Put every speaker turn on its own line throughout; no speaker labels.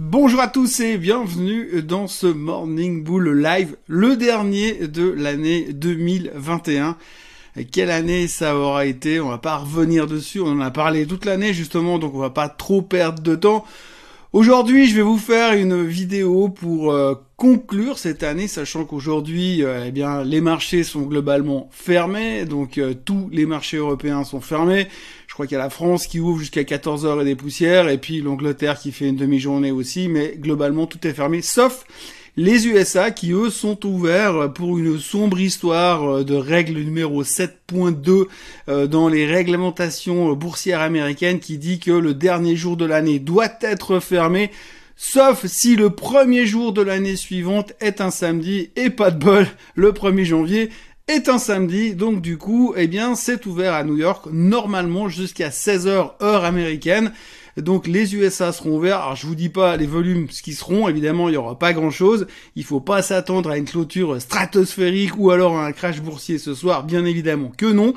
Bonjour à tous et bienvenue dans ce Morning Bull Live, le dernier de l'année 2021. Quelle année ça aura été? On va pas revenir dessus, on en a parlé toute l'année justement, donc on va pas trop perdre de temps. Aujourd'hui, je vais vous faire une vidéo pour euh, conclure cette année, sachant qu'aujourd'hui, euh, eh bien, les marchés sont globalement fermés, donc euh, tous les marchés européens sont fermés. Je crois qu'il y a la France qui ouvre jusqu'à 14h et des poussières, et puis l'Angleterre qui fait une demi-journée aussi, mais globalement tout est fermé, sauf les USA qui eux sont ouverts pour une sombre histoire euh, de règle numéro 7.2 euh, dans les réglementations boursières américaines qui dit que le dernier jour de l'année doit être fermé sauf si le premier jour de l'année suivante est un samedi et pas de bol, le 1er janvier est un samedi, donc du coup, eh bien, c'est ouvert à New York normalement jusqu'à 16h heure américaine. Donc les USA seront ouverts. Alors je vous dis pas les volumes ce qui seront. Évidemment, il y aura pas grand chose. Il faut pas s'attendre à une clôture stratosphérique ou alors à un crash boursier ce soir. Bien évidemment que non.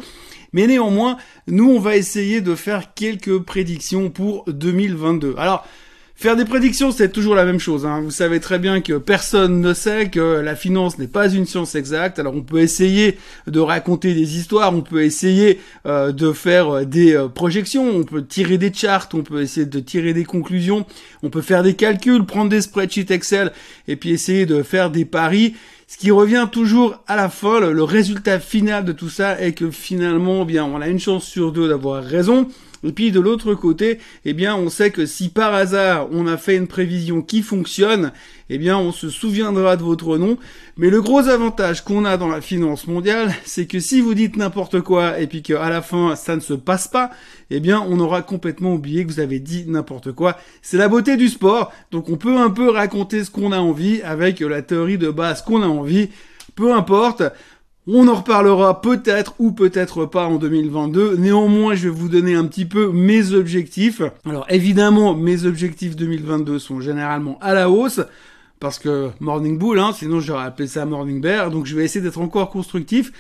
Mais néanmoins, nous on va essayer de faire quelques prédictions pour 2022. Alors Faire des prédictions, c'est toujours la même chose. Hein. Vous savez très bien que personne ne sait que la finance n'est pas une science exacte. Alors on peut essayer de raconter des histoires, on peut essayer euh, de faire euh, des euh, projections, on peut tirer des charts, on peut essayer de tirer des conclusions, on peut faire des calculs, prendre des spreadsheets Excel et puis essayer de faire des paris. Ce qui revient toujours à la fin, le, résultat final de tout ça est que finalement, eh bien, on a une chance sur deux d'avoir raison. Et puis de l'autre côté, eh bien, on sait que si par hasard on a fait une prévision qui fonctionne, eh bien, on se souviendra de votre nom. Mais le gros avantage qu'on a dans la finance mondiale, c'est que si vous dites n'importe quoi et puis qu'à la fin ça ne se passe pas, eh bien, on aura complètement oublié que vous avez dit n'importe quoi. C'est la beauté du sport. Donc, on peut un peu raconter ce qu'on a envie avec la théorie de base qu'on a envie. Peu importe. On en reparlera peut-être ou peut-être pas en 2022. Néanmoins, je vais vous donner un petit peu mes objectifs. Alors évidemment, mes objectifs 2022 sont généralement à la hausse. Parce que Morning Bull, hein, sinon j'aurais appelé ça Morning Bear. Donc je vais essayer d'être encore constructif.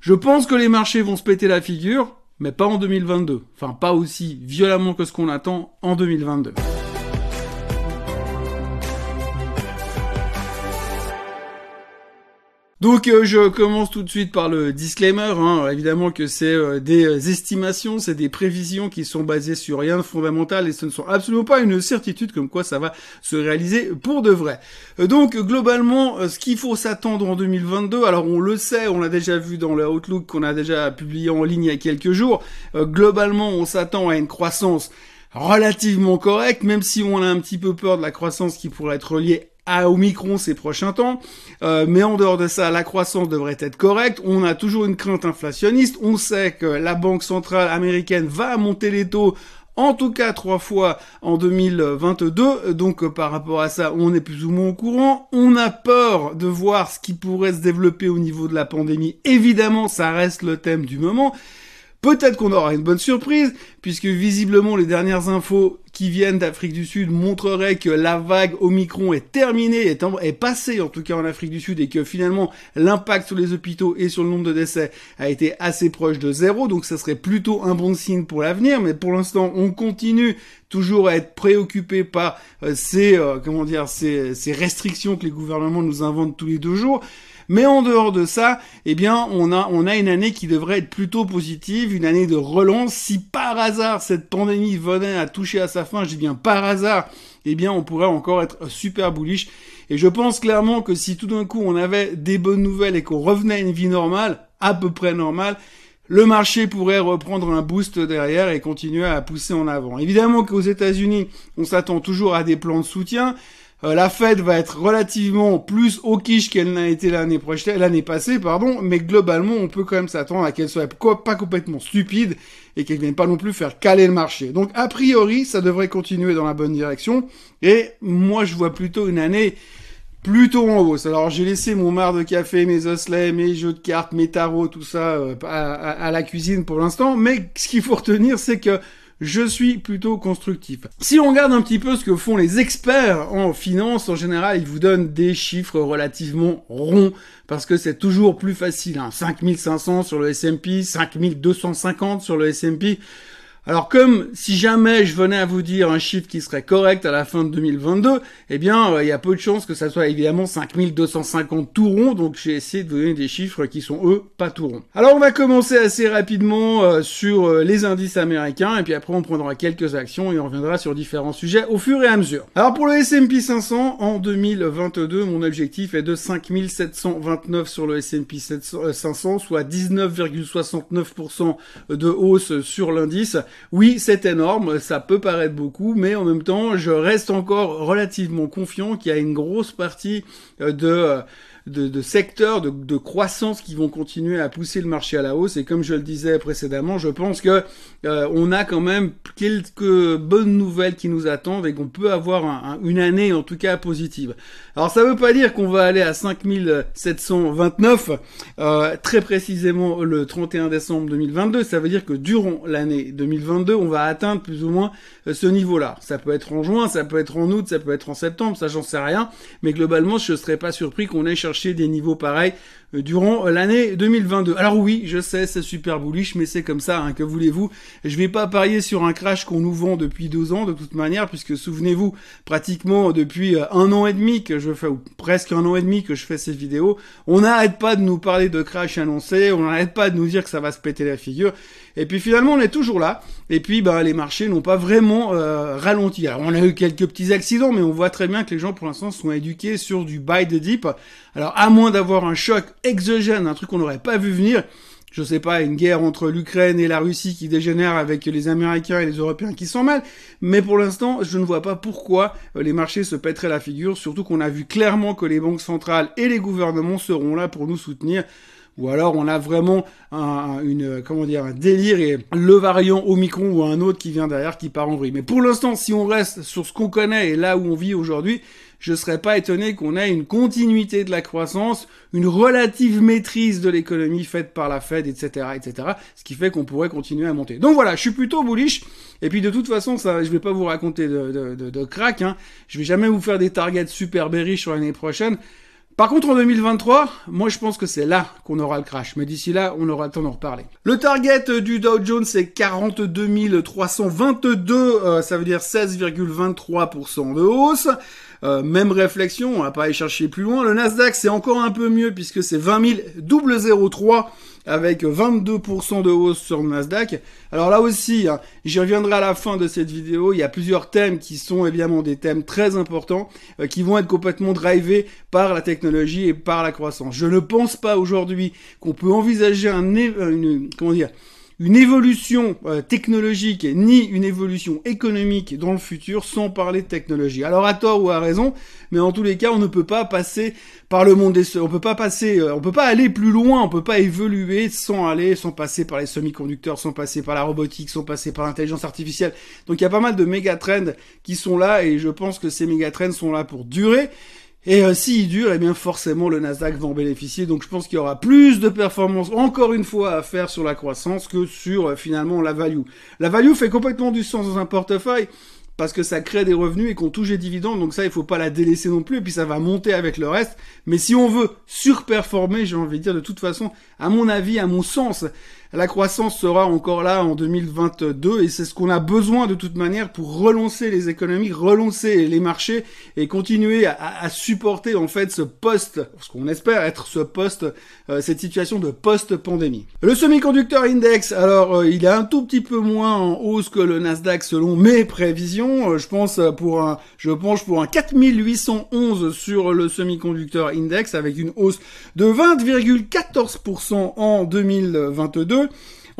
Je pense que les marchés vont se péter la figure, mais pas en 2022. Enfin, pas aussi violemment que ce qu'on attend en 2022. Donc euh, je commence tout de suite par le disclaimer. Hein. Évidemment que c'est euh, des euh, estimations, c'est des prévisions qui sont basées sur rien de fondamental et ce ne sont absolument pas une certitude comme quoi ça va se réaliser pour de vrai. donc globalement, ce qu'il faut s'attendre en 2022, alors on le sait, on l'a déjà vu dans le Outlook qu'on a déjà publié en ligne il y a quelques jours. globalement, on s'attend à une croissance relativement correcte, même si on a un petit peu peur de la croissance qui pourrait être liée à Omicron ces prochains temps. Euh, mais en dehors de ça, la croissance devrait être correcte. On a toujours une crainte inflationniste. On sait que la Banque centrale américaine va monter les taux en tout cas trois fois en 2022. Donc euh, par rapport à ça, on est plus ou moins au courant. On a peur de voir ce qui pourrait se développer au niveau de la pandémie. Évidemment, ça reste le thème du moment. Peut-être qu'on aura une bonne surprise, puisque visiblement les dernières infos qui viennent d'Afrique du Sud montreraient que la vague Omicron est terminée, est, est passée en tout cas en Afrique du Sud, et que finalement l'impact sur les hôpitaux et sur le nombre de décès a été assez proche de zéro, donc ça serait plutôt un bon signe pour l'avenir, mais pour l'instant on continue toujours à être préoccupé par euh, ces, euh, comment dire, ces, ces restrictions que les gouvernements nous inventent tous les deux jours. Mais en dehors de ça, eh bien, on a, on a une année qui devrait être plutôt positive, une année de relance. Si par hasard cette pandémie venait à toucher à sa fin, je dis bien par hasard, eh bien, on pourrait encore être super bullish. Et je pense clairement que si tout d'un coup on avait des bonnes nouvelles et qu'on revenait à une vie normale, à peu près normale, le marché pourrait reprendre un boost derrière et continuer à pousser en avant. Évidemment qu'aux États-Unis, on s'attend toujours à des plans de soutien. Euh, la Fed va être relativement plus au quiche qu'elle n'a été l'année prochaine, l'année passée, pardon, mais globalement, on peut quand même s'attendre à qu'elle soit pas complètement stupide et qu'elle vienne pas non plus faire caler le marché. Donc, a priori, ça devrait continuer dans la bonne direction. Et moi, je vois plutôt une année plutôt en hausse. Alors j'ai laissé mon mar de café, mes osselets, mes jeux de cartes, mes tarots, tout ça euh, à, la cuisine pour l'instant. Mais ce qu'il faut retenir, c'est que je suis plutôt constructif. Si on regarde un petit peu ce que font les experts en finance, en général, ils vous donnent des chiffres relativement ronds, parce que c'est toujours plus facile. Hein. 5500 sur le S&P, 5250 sur le S&P. Alors comme si jamais je venais à vous dire un chiffre qui serait correct à la fin de 2022, eh bien euh, il y a peu de chances que ça soit évidemment 5250 tout rond, donc j'ai essayé de vous donner des chiffres qui sont eux pas tout ronds. Alors on va commencer assez rapidement euh, sur euh, les indices américains et puis après on prendra quelques actions et on reviendra sur différents sujets au fur et à mesure. Alors pour le S&P 500 en 2022, mon objectif est de 5729 sur le S&P 500, soit 19,69% de hausse sur l'indice. Oui, c'est énorme, ça peut paraître beaucoup, mais en même temps, je reste encore relativement confiant qu'il y a une grosse partie euh, de secteurs de, croissance qui vont continuer à pousser le marché à la hausse. Et comme je le disais précédemment, je pense que euh, on a quand même quelques bonnes nouvelles qui nous attendent et qu'on peut avoir une année en tout cas positive. Alors ça veut pas dire qu'on va aller à 5729 euh, très précisément le 31 décembre 2022. Ça veut dire que durant l'année 2022, on va atteindre plus ou moins euh, ce niveau-là. Ça peut être en juin, ça peut être en août, ça peut être en septembre, ça j'en sais rien. Mais globalement, je ne serais pas surpris qu'on ait cherché des niveaux pareils euh, durant l'année 2022. Alors oui, je sais, c'est super bullish, mais c'est comme ça, hein, que voulez-vous? Je vais pas parier sur un crash qu'on nous vend depuis deux ans, de toute manière, puisque souvenez-vous, pratiquement depuis euh, un an et demi que je fais, ou presque un an et demi que je fais ces vidéos, on n'arrête pas de nous parler de crash annoncé, on n'arrête pas de nous dire que ça va se péter la figure, et puis finalement on est toujours là, et puis bah, les marchés n'ont pas vraiment euh, ralenti. Alors on a eu quelques petits accidents, mais on voit très bien que les gens pour l'instant sont éduqués sur du buy the dip. Alors à moins d'avoir un choc exogène, un truc qu'on n'aurait pas vu venir, je sais pas, une guerre entre l'Ukraine et la Russie qui dégénère avec les Américains et les Européens qui s'en mêlent. Mais pour l'instant, je ne vois pas pourquoi euh, les marchés se pèteraient la figure, surtout qu'on a vu clairement que les banques centrales et les gouvernements seront là pour nous soutenir. Ou alors on a vraiment un, une, comment dire, un délire et le variant Omicron ou un autre qui vient derrière qui part en vrille. Mais pour l'instant, si on reste sur ce qu'on connaît et là où on vit aujourd'hui, je serais pas étonné qu'on ait une continuité de la croissance, une relative maîtrise de l'économie faite par la Fed, etc., etc., ce qui fait qu'on pourrait continuer à monter. Donc voilà, je suis plutôt bullish. Et puis de toute façon, ça, je vais pas vous raconter de, de, de, de crack. Hein. Je vais jamais vous faire des targets super bearish sur l'année prochaine. Par contre, en 2023, moi je pense que c'est là qu'on aura le crash. Mais d'ici là, on aura le temps d'en reparler. Le target du Dow Jones, c'est 42 322. Euh, ça veut dire 16,23% de hausse. Euh, même réflexion, on va pas aller chercher plus loin. Le Nasdaq, c'est encore un peu mieux puisque c'est 20 003 avec 22% de hausse sur le Nasdaq. Alors là aussi, hein, j'y reviendrai à la fin de cette vidéo, il y a plusieurs thèmes qui sont évidemment des thèmes très importants, euh, qui vont être complètement drivés par la technologie et par la croissance. Je ne pense pas aujourd'hui qu'on peut envisager un, une, comment dire, une évolution euh, technologique ni une évolution économique dans le futur sans parler de technologie. Alors à tort ou à raison, mais en tous les cas, on ne peut pas passer par le monde des on peut pas passer euh, on peut pas aller plus loin, on peut pas évoluer sans aller sans passer par les semi-conducteurs, sans passer par la robotique, sans passer par l'intelligence artificielle. Donc il y a pas mal de méga trends qui sont là et je pense que ces méga trends sont là pour durer. Et euh, s'il dure, eh bien forcément le Nasdaq va en bénéficier. Donc je pense qu'il y aura plus de performance, encore une fois, à faire sur la croissance que sur euh, finalement la value. La value fait complètement du sens dans un portefeuille parce que ça crée des revenus et qu'on touche les dividendes. Donc ça, il faut pas la délaisser non plus. Et puis ça va monter avec le reste. Mais si on veut surperformer, j'ai envie de dire de toute façon, à mon avis, à mon sens, la croissance sera encore là en 2022 et c'est ce qu'on a besoin de toute manière pour relancer les économies, relancer les marchés et continuer à, supporter en fait ce post, ce qu'on espère être ce post, euh, cette situation de post-pandémie. Le semi-conducteur index, alors euh, il est un tout petit peu moins en hausse que le Nasdaq selon mes prévisions. Euh, je pense pour un, je penche pour un 4811 sur le semi-conducteur index avec une hausse de 20,14% en 2022.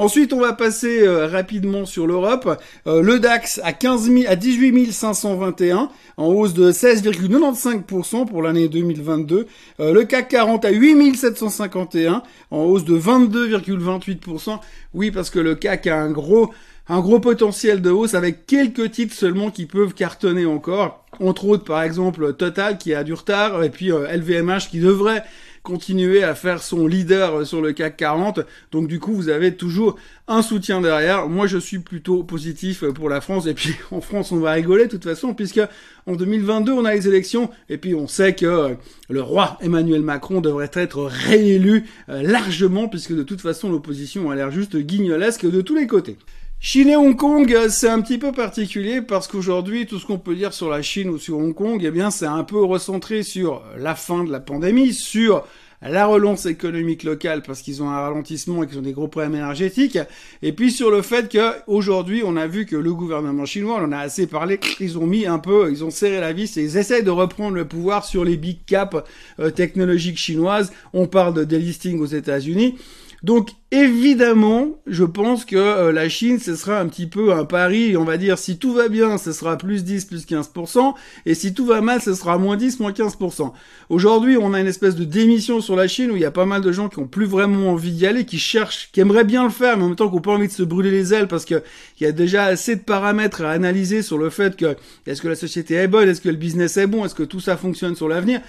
Ensuite, on va passer euh, rapidement sur l'Europe. Euh, le DAX à 15 à 18 521, en hausse de 16,95% pour l'année 2022. Euh, le CAC 40 à 8 751, en hausse de 22,28%. Oui, parce que le CAC a un gros un gros potentiel de hausse avec quelques titres seulement qui peuvent cartonner encore. Entre autres, par exemple, Total qui a du retard et puis LVMH qui devrait continuer à faire son leader sur le CAC 40. Donc du coup, vous avez toujours un soutien derrière. Moi, je suis plutôt positif pour la France. Et puis en France, on va rigoler de toute façon, puisque en 2022, on a les élections. Et puis on sait que le roi Emmanuel Macron devrait être réélu euh, largement, puisque de toute façon, l'opposition a l'air juste guignolesque de tous les côtés. Chine et Hong Kong, c'est un petit peu particulier parce qu'aujourd'hui, tout ce qu'on peut dire sur la Chine ou sur Hong Kong, eh bien, c'est un peu recentré sur la fin de la pandémie, sur la relance économique locale parce qu'ils ont un ralentissement et qu'ils ont des gros problèmes énergétiques, et puis sur le fait qu'aujourd'hui, on a vu que le gouvernement chinois, on en a assez parlé, ils ont mis un peu, ils ont serré la vis et ils essaient de reprendre le pouvoir sur les big caps euh, technologiques chinoises. On parle de delisting aux États-Unis. Donc évidemment, je pense que euh, la Chine, ce sera un petit peu un pari, on va dire, si tout va bien, ce sera plus 10, plus 15%, et si tout va mal, ce sera moins 10, moins 15%. Aujourd'hui, on a une espèce de démission sur la Chine où il y a pas mal de gens qui ont plus vraiment envie d'y aller, qui cherchent, qui aimeraient bien le faire, mais en même temps qui n'ont pas envie de se brûler les ailes parce que il y a déjà assez de paramètres à analyser sur le fait que est-ce que la société est bonne, est-ce que le business est bon, est-ce que tout ça fonctionne sur l'avenir.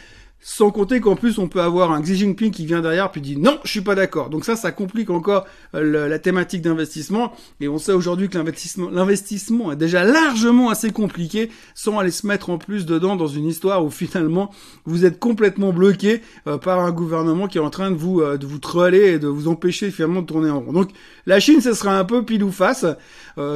Sans compter qu'en plus on peut avoir un Xi Jinping qui vient derrière puis dit non, je suis pas d'accord. Donc ça, ça complique encore euh, la thématique d'investissement. Et on sait aujourd'hui que l'investissement, l'investissement est déjà largement assez compliqué sans aller se mettre en plus dedans dans une histoire où finalement vous êtes complètement bloqué euh, par un gouvernement qui est en train de vous euh, de vous troller et de vous empêcher finalement de tourner en rond. Donc la Chine, ce sera un peu pile ou face,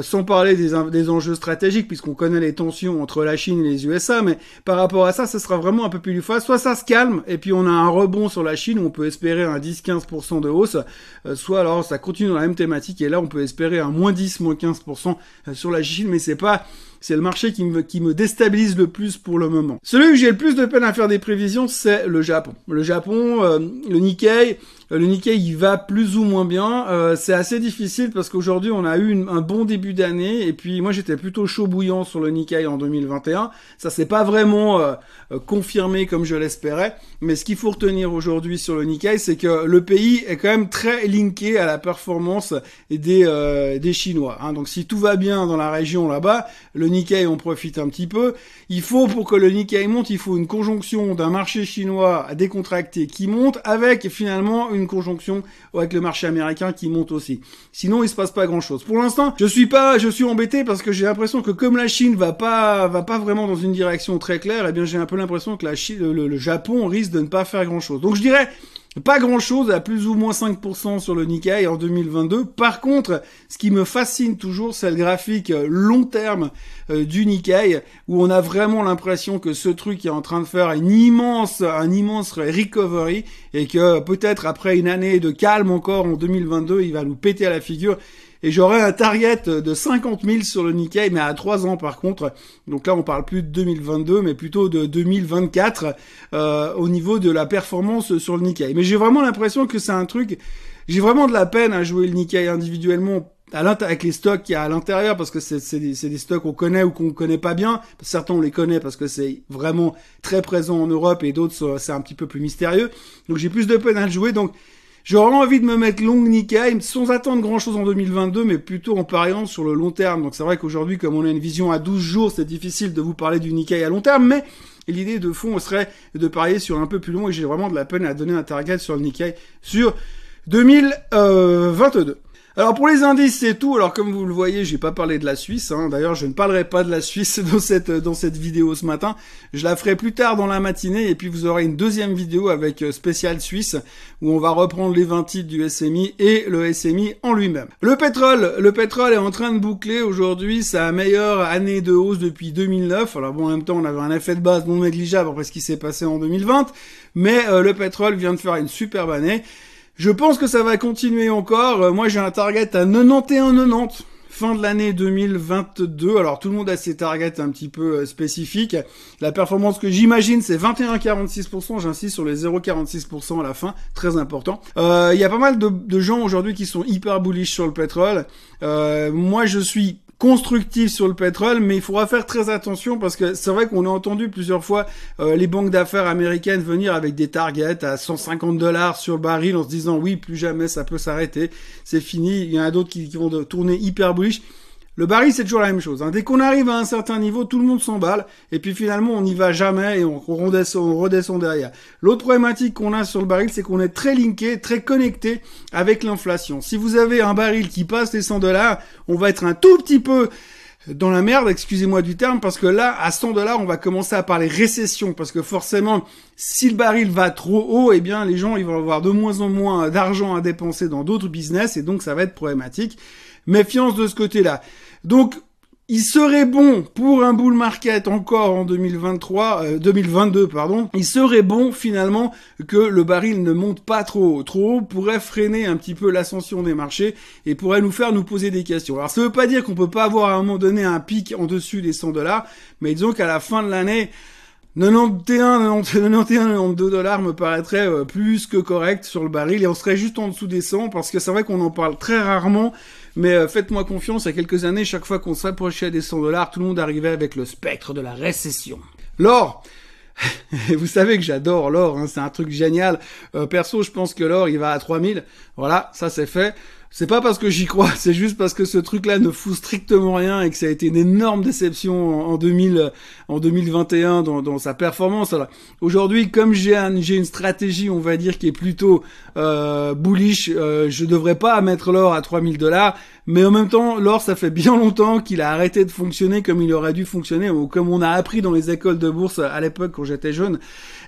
sans parler des, enjeux stratégiques puisqu'on connaît les tensions entre la Chine et les USA. Mais par rapport à ça, ce sera vraiment un peu pile ou face. Calme et puis on a un rebond sur la Chine où on peut espérer un 10-15% de hausse, euh, soit alors ça continue dans la même thématique et là on peut espérer un moins 10, moins 15% euh, sur la Chine, mais c'est pas c'est le marché qui me, qui me déstabilise le plus pour le moment. Celui où j'ai le plus de peine à faire des prévisions, c'est le Japon. Le Japon, euh, le Nikkei, euh, le Nikkei il va plus ou moins bien. Euh, c'est assez difficile parce qu'aujourd'hui on a eu un bon début d'année et puis moi j'étais plutôt chaud bouillant sur le Nikkei en 2021. Ça s'est pas vraiment euh, confirmé comme je l'espérais. Mais ce qu'il faut retenir aujourd'hui sur le Nikkei, c'est que le pays est quand même très linké à la performance des des Chinois. Hein. Donc si tout va bien dans la région là-bas, le Nikkei on profite un petit peu. Il faut pour que le Nikkei monte, il faut une conjonction d'un marché chinois décontracté qui monte avec finalement une conjonction avec le marché américain qui monte aussi. Sinon, il se passe pas grand chose. Pour l'instant, je suis pas, je suis embêté parce que j'ai l'impression que comme la Chine va pas, va pas vraiment dans une direction très claire, eh bien, j'ai un peu l'impression que la Chine, le Japon risque de ne pas faire grand chose. Donc, je dirais, pas grand chose, à plus ou moins 5% sur le Nikkei en 2022. Par contre, ce qui me fascine toujours, c'est le graphique euh, long terme euh, du Nikkei, où on a vraiment l'impression que ce truc est en train de faire une immense, un immense recovery, et que peut-être après une année de calme encore en 2022, il va nous péter à la figure et j'aurai un target de 50 000 sur le Nikkei, mais à 3 ans par contre. Donc là, on parle plus de 2022, mais plutôt de 2024 euh, au niveau de la performance sur le Nikkei. Mais j'ai vraiment l'impression que c'est un truc... J'ai vraiment de la peine à jouer le Nikkei individuellement avec les stocks qu'il y a à l'intérieur, parce que c'est des, des, stocks qu'on connaît ou qu'on connaît pas bien. Certains on les connaît parce que c'est vraiment très présent en Europe et d'autres c'est un petit peu plus mystérieux. Donc j'ai plus de peine à le jouer. Donc J'aurais envie de me mettre long Nikkei sans attendre grand chose en 2022, mais plutôt en pariant sur le long terme. Donc c'est vrai qu'aujourd'hui, comme on a une vision à 12 jours, c'est difficile de vous parler du Nikkei à long terme, mais l'idée de fond serait de parier sur un peu plus long et j'ai vraiment de la peine à donner un target sur le Nikkei sur 2022. Alors pour les indices, c'est tout. Alors comme vous le voyez, j'ai pas parlé de la Suisse. Hein. D'ailleurs, je ne parlerai pas de la Suisse dans cette dans cette vidéo ce matin. Je la ferai plus tard dans la matinée et puis vous aurez une deuxième vidéo avec euh, spécial Suisse où on va reprendre les 20 titres du SMI et le SMI en lui-même. Le pétrole, le pétrole est en train de boucler aujourd'hui sa meilleure année de hausse depuis 2009. Alors bon, en même temps, on avait un effet de base non négligeable après ce qui s'est passé en 2020, mais euh, le pétrole vient de faire une superbe année. Je pense que ça va continuer encore. Euh, moi, j'ai un target à 91,90 fin de l'année 2022. Alors tout le monde a ses targets un petit peu euh, spécifiques. La performance que j'imagine c'est 21,46%. J'insiste sur les 0,46% à la fin, très important. Euh, il y a pas mal de, de gens aujourd'hui qui sont hyper bullish sur le pétrole. moi je suis constructif sur le pétrole, mais il faudra faire très attention parce que c'est vrai qu'on a entendu plusieurs fois euh, les banques d'affaires américaines venir avec des targets à 150 dollars sur le baril en se disant oui, plus jamais ça peut s'arrêter, c'est fini. Il y en a d'autres qui, qui, vont tourner hyper bullish. Le baril, c'est toujours la même chose. Hein. Dès qu'on arrive à un certain niveau, tout le monde s'emballe, et puis finalement, on n'y va jamais et on redescend, derrière. L'autre problématique qu'on a sur le baril, c'est qu'on est très linké, très connecté avec l'inflation. Si vous avez un baril qui passe les 100 dollars, on va être un tout petit peu dans la merde, excusez-moi du terme, parce que là, à 100 dollars, on va commencer à parler récession, parce que forcément, si le baril va trop haut, eh bien, les gens, ils vont avoir de moins en moins d'argent à dépenser dans d'autres business, et donc ça va être problématique. méfiance de ce côté-là. Donc, il serait bon pour un bull market encore en 2023, 2022 euh, pardon. Il serait bon finalement que le baril ne monte pas trop. Trop haut pourrait freiner un petit peu l'ascension des marchés et pourrait nous faire nous poser des questions. Alors ça veut pas dire qu'on peut pas avoir à un moment donné un pic en dessus des 100 dollars, mais disons qu'à la fin de l'année, 91, 91, 92 dollars me paraîtrait euh, plus que correct sur le baril et on serait juste en dessous des 100 parce que c'est vrai qu'on en parle très rarement mais euh, faites-moi confiance, il y a quelques années, chaque fois qu'on s'approchait des 100 dollars, tout le monde arrivait avec le spectre de la récession. L'or vous savez que j'adore l'or, hein, c'est un truc génial. Euh, perso, je pense que l'or, il va à 3000. Voilà, ça c'est fait. C'est pas parce que j'y crois, c'est juste parce que ce truc-là ne fout strictement rien et que ça a été une énorme déception en, 2000, en 2021 dans, dans sa performance. Aujourd'hui, comme j'ai un, une stratégie, on va dire, qui est plutôt euh, bullish, euh, je devrais pas mettre l'or à 3000 dollars. Mais en même temps, l'or, ça fait bien longtemps qu'il a arrêté de fonctionner comme il aurait dû fonctionner, ou comme on a appris dans les écoles de bourse à l'époque quand j'étais jeune.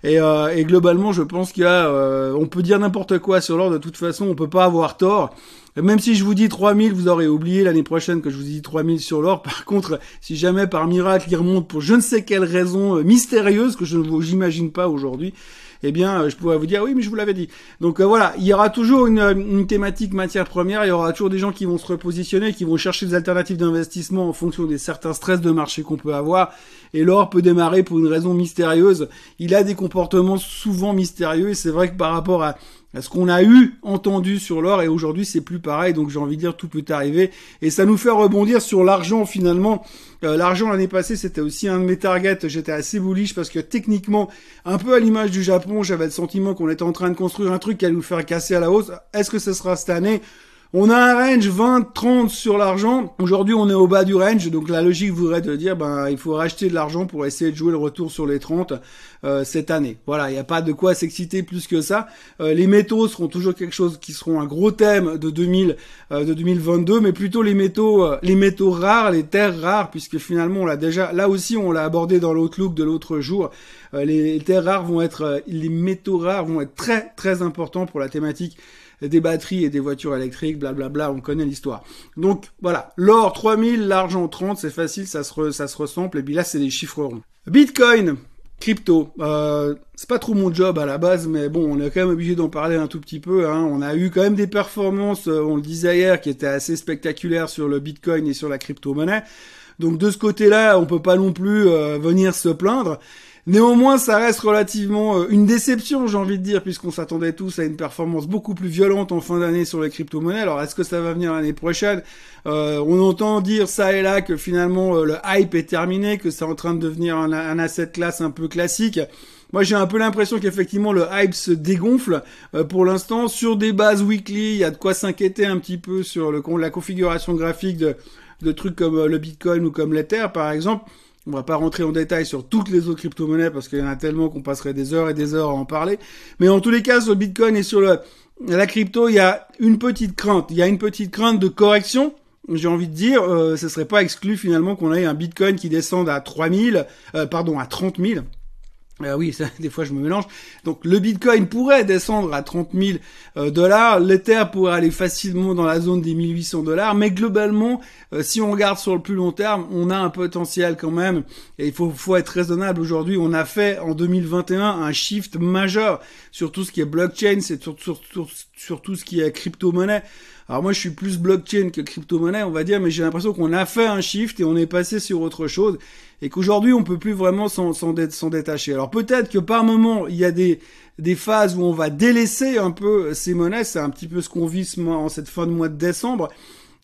Et, euh, et, globalement, je pense qu'il y a, euh, on peut dire n'importe quoi sur l'or. De toute façon, on peut pas avoir tort. Même si je vous dis 3000, vous aurez oublié l'année prochaine que je vous dit 3000 sur l'or. Par contre, si jamais par miracle il remonte pour je ne sais quelle raison euh, mystérieuse que je ne vous imagine pas aujourd'hui, eh bien, euh, je pourrais vous dire oui, mais je vous l'avais dit. Donc euh, voilà, il y aura toujours une, une, thématique matière première, il y aura toujours des gens qui vont se repositionner, qui vont chercher des alternatives d'investissement en fonction des certains stress de marché qu'on peut avoir. Et l'or peut démarrer pour une raison mystérieuse. Il a des comportements souvent mystérieux et c'est vrai que par rapport à ce qu'on a eu entendu sur l'or et aujourd'hui c'est plus pareil. Donc j'ai envie de dire tout peut arriver. Et ça nous fait rebondir sur l'argent finalement. Euh, l'argent l'année passée c'était aussi un de mes targets. J'étais assez bullish parce que techniquement un peu à l'image du Japon j'avais le sentiment qu'on était en train de construire un truc qui allait nous faire casser à la hausse. Est-ce que ce sera cette année? On a un range 20-30 sur l'argent. Aujourd'hui, on est au bas du range, donc la logique voudrait de dire, ben, il faut racheter de l'argent pour essayer de jouer le retour sur les 30 euh, cette année. Voilà, il n'y a pas de quoi s'exciter plus que ça. Euh, les métaux seront toujours quelque chose qui seront un gros thème de 2000, euh, de 2022, mais plutôt les métaux, les métaux rares, les terres rares, puisque finalement, on l'a déjà, là aussi, on l'a abordé dans l'outlook de l'autre jour. les terres rares vont être, les métaux rares vont être très très importants pour la thématique des batteries et des voitures électriques, blablabla, on connaît l'histoire. Donc voilà, l'or 3000, l'argent 30, c'est facile, ça se, ça se ressemble, et puis là c'est des chiffres ronds. Bitcoin, crypto, euh, c'est pas trop mon job à la base, mais bon, on est quand même obligé d'en parler un tout petit peu. Hein. On a eu quand même des performances, euh, on le disait hier, qui étaient assez spectaculaires sur le Bitcoin et sur la crypto-monnaie. Donc de ce côté-là, on peut pas non plus euh, venir se plaindre. Néanmoins, ça reste relativement euh, une déception, j'ai envie de dire, puisqu'on s'attendait tous à une performance beaucoup plus violente en fin d'année sur les crypto-monnaies. Alors, est-ce que ça va venir l'année prochaine? Euh, On entend dire ça et là que finalement euh, le hype est terminé, que c'est en train de devenir un, asset class un peu classique. Moi, j'ai un peu l'impression qu'effectivement le hype se dégonfle pour l'instant sur des bases weekly. Il y a de quoi s'inquiéter un petit peu sur la configuration graphique de, de trucs comme le Bitcoin ou comme l'Ether, par exemple. On va pas rentrer en détail sur toutes les autres crypto-monnaies parce qu'il y en a tellement qu'on passerait des heures et des heures à en parler. Mais en tous les cas, sur le Bitcoin et sur la crypto, il y a une petite crainte. Il y a une petite crainte de correction. J'ai envie de dire, euh, ce serait pas exclu finalement qu'on ait un Bitcoin qui descende à 3000, euh, pardon, à 30 000. Euh, oui, ça, des fois je me mélange. Donc le Bitcoin pourrait descendre à 30 000 euh, dollars, l'Ether pourrait aller facilement dans la zone des 1800 dollars, mais globalement, euh, si on regarde sur le plus long terme, on a un potentiel quand même, et il faut, faut être raisonnable aujourd'hui. On a fait en 2021 un shift majeur sur tout ce qui est blockchain, c'est sur, sur, sur, sur tout ce qui est crypto-monnaie. Alors moi je suis plus blockchain que crypto-monnaie on va dire, mais j'ai l'impression qu'on a fait un shift et on est passé sur autre chose et qu'aujourd'hui on peut plus vraiment s'en détacher. Alors peut-être que par moment il y a des, des phases où on va délaisser un peu ces monnaies, c'est un petit peu ce qu'on vit en cette fin de mois de décembre,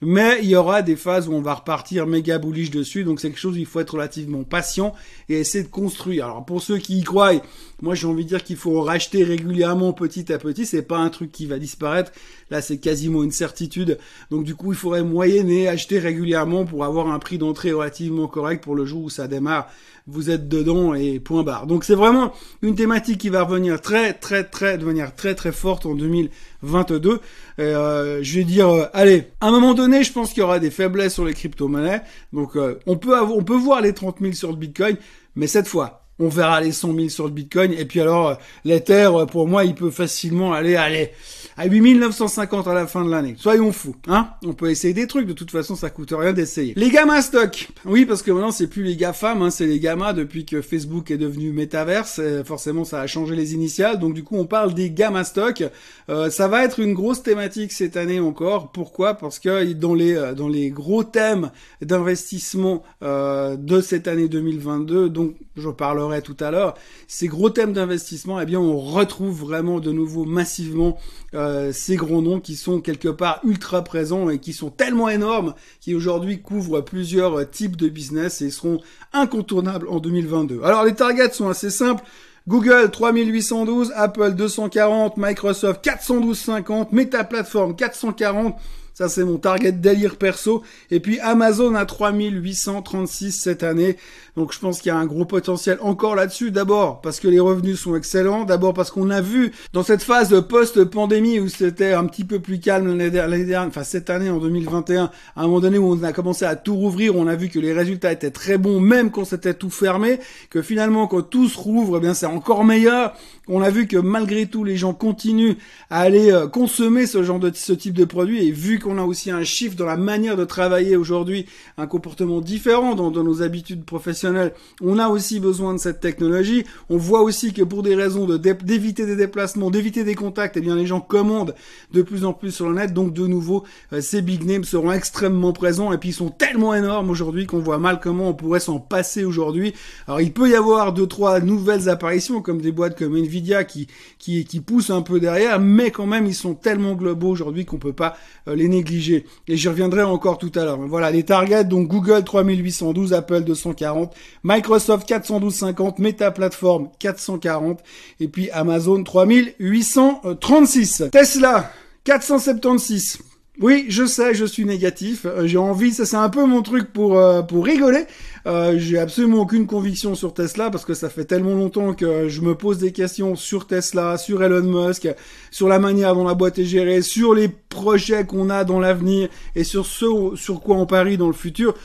mais il y aura des phases où on va repartir méga bullish dessus, donc c'est quelque chose où il faut être relativement patient et essayer de construire. Alors pour ceux qui y croient, moi j'ai envie de dire qu'il faut racheter régulièrement petit à petit, c'est pas un truc qui va disparaître, là c'est quasiment une certitude, donc du coup il faudrait moyenner, acheter régulièrement pour avoir un prix d'entrée relativement correct pour le jour où ça démarre vous êtes dedans et point barre. Donc c'est vraiment une thématique qui va revenir très très très de manière très très forte en 2022. Euh, je vais dire, euh, allez, à un moment donné, je pense qu'il y aura des faiblesses sur les crypto-monnaies. Donc euh, on peut on peut voir les 30 000 sur le Bitcoin, mais cette fois, on verra les 100 000 sur le Bitcoin. Et puis alors, euh, l'Ether, pour moi, il peut facilement aller, aller à 8950 à la fin de l'année. Soyons fous, hein On peut essayer des trucs, de toute façon, ça coûte rien d'essayer. Les gamma stock Oui, parce que maintenant, c'est plus les GAFAM, hein, c'est les gamma depuis que Facebook est devenu Metaverse. Forcément, ça a changé les initiales. Donc, du coup, on parle des gamma stock. Euh, ça va être une grosse thématique cette année encore. Pourquoi? Parce que dans les, dans les gros thèmes d'investissement euh, de cette année 2022, donc je parlerai tout à l'heure, ces gros thèmes d'investissement, eh bien, on retrouve vraiment de nouveau massivement euh, ces gros noms qui sont quelque part ultra présents et qui sont tellement énormes qui aujourd'hui couvrent plusieurs types de business et seront incontournables en 2022. Alors les targets sont assez simples. Google 3812, Apple 240, Microsoft 412,50, Meta Platform 440, ça, c'est mon target délire perso. Et puis Amazon à 3836 cette année. Donc je pense qu'il y a un gros potentiel encore là-dessus. D'abord parce que les revenus sont excellents. D'abord parce qu'on a vu dans cette phase de post-pandémie où c'était un petit peu plus calme l'année dernière, enfin cette année en 2021, à un moment donné où on a commencé à tout rouvrir, on a vu que les résultats étaient très bons même quand c'était tout fermé, que finalement quand tout se rouvre, eh bien c'est encore meilleur. On a vu que malgré tout les gens continuent à aller euh, consommer ce genre de ce type de produit et vu qu'on a aussi un chiffre dans la manière de travailler aujourd'hui, un comportement différent dans, nos habitudes professionnelles on a aussi besoin de cette technologie. On voit aussi que pour des raisons d'éviter des déplacements, d'éviter des contacts, eh bien les gens commandent de plus en plus sur le net. Donc de nouveau, euh, ces big names seront extrêmement présents et puis ils sont tellement énormes aujourd'hui qu'on voit mal comment on pourrait s'en passer aujourd'hui. Alors il peut y avoir deux trois nouvelles apparitions comme des boîtes comme Nvidia qui qui qui poussent un peu derrière, mais quand même ils sont tellement globaux aujourd'hui qu'on peut pas euh, les négliger. Et j'y reviendrai encore tout à l'heure. Voilà les targets donc Google 3812, Apple 240, Microsoft 412,50, Meta Platform 440 et puis Amazon 3836. Tesla 476. Oui, je sais, je suis négatif. Euh, j'ai envie, ça c'est un peu mon truc pour euh, pour rigoler. Euh, j'ai absolument aucune conviction sur Tesla parce que ça fait tellement longtemps que je me pose des questions sur Tesla, sur Elon Musk, sur la manière dont la boîte est gérée, sur les projets qu'on a dans l'avenir et sur ce sur quoi on parie dans le futur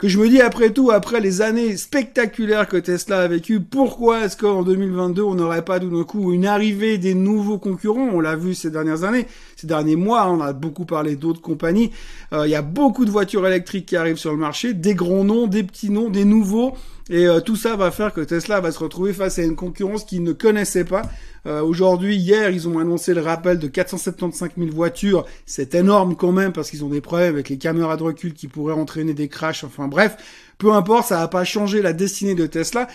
que je me dis après tout, après les années spectaculaires que Tesla a vécues, pourquoi est-ce qu'en 2022 on n'aurait pas tout d'un coup une arrivée des nouveaux concurrents? On l'a vu ces dernières années, ces derniers mois, on a beaucoup parlé d'autres compagnies. Euh, il y a beaucoup de voitures électriques qui arrivent sur le marché, des grands noms, des petits noms, des nouveaux. Et euh, tout ça va faire que Tesla va se retrouver face à une concurrence qu'il ne connaissait pas. Euh, aujourd'hui, hier, ils ont annoncé le rappel de 475 000 voitures. C'est énorme quand même parce qu'ils ont des problèmes avec les caméras de recul qui pourraient entraîner des crashs. Enfin bref, peu importe, ça va pas changer la destinée de Tesla.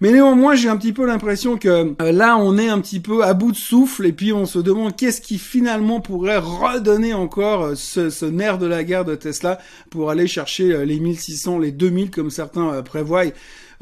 Mais néanmoins, j'ai un petit peu l'impression que euh, là, on est un petit peu à bout de souffle et puis on se demande qu'est-ce qui finalement pourrait redonner encore euh, ce, nerf de la guerre de Tesla pour aller chercher les 1600, les 2000 comme certains prévoient.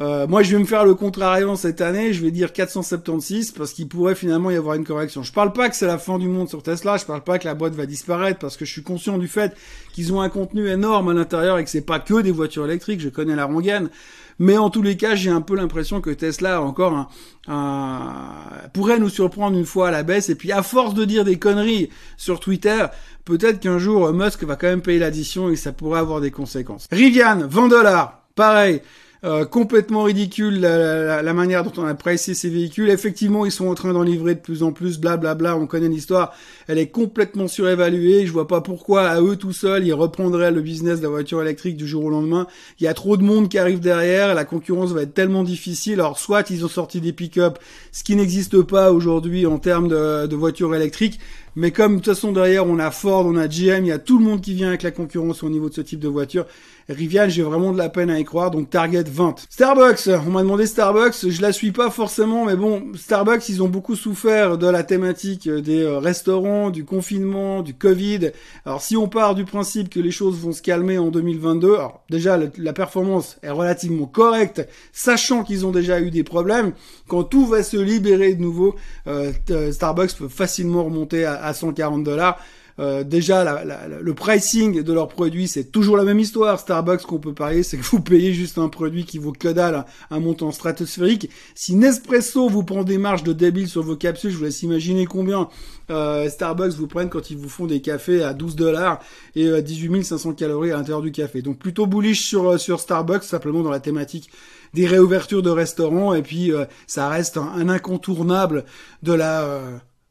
Euh, moi, je vais me faire le contrariant cette année. Je vais dire 476 parce qu'il pourrait finalement y avoir une correction. Je parle pas que c'est la fin du monde sur Tesla. Je parle pas que la boîte va disparaître parce que je suis conscient du fait qu'ils ont un contenu énorme à l'intérieur et que c'est pas que des voitures électriques. Je connais la rengaine. Mais en tous les cas, j'ai un peu l'impression que Tesla encore un, un, pourrait nous surprendre une fois à la baisse. Et puis, à force de dire des conneries sur Twitter, peut-être qu'un jour Musk va quand même payer l'addition et ça pourrait avoir des conséquences. Rivian, 20 dollars. Pareil. Euh, complètement ridicule la, manière dont on a pricé ces véhicules. Effectivement, ils sont en train d'en livrer de plus en plus, blablabla, bla, bla, on connaît l'histoire. Elle est complètement surévaluée. Je vois pas pourquoi à eux tout seuls, ils reprendraient le business de la voiture électrique du jour au lendemain. Il y a trop de monde qui arrive derrière, la concurrence va être tellement difficile. Alors soit ils ont sorti des pick-up, ce qui n'existe pas aujourd'hui en termes de, de voitures électriques, mais comme de toute façon derrière on a Ford, on a GM, il y a tout le monde qui vient avec la concurrence au niveau de ce type de voiture. Rivian, j'ai vraiment de la peine à y croire, donc Target 20. Starbucks, on m'a demandé Starbucks, je la suis pas forcément, mais bon, Starbucks, ils ont beaucoup souffert de la thématique des euh, restaurants, du confinement, du Covid. Alors si on part du principe que les choses vont se calmer en 2022, alors déjà la performance est relativement correcte, sachant qu'ils ont déjà eu des problèmes, quand tout va se libérer de nouveau, euh, Starbucks peut facilement remonter à 140 dollars. Euh, déjà, le pricing de leurs produits, c'est toujours la même histoire. Starbucks, qu'on peut parier, c'est que vous payez juste un produit qui vaut que dalle, un montant stratosphérique. Si Nespresso vous prend des marges de débile sur vos capsules, je vous laisse imaginer combien euh, Starbucks vous prennent quand ils vous font des cafés à 12 dollars et euh, 18 500 calories à l'intérieur du café. Donc plutôt bullish euh, sur Starbucks, simplement dans la thématique des réouvertures de restaurants et puis ça reste un, incontournable de la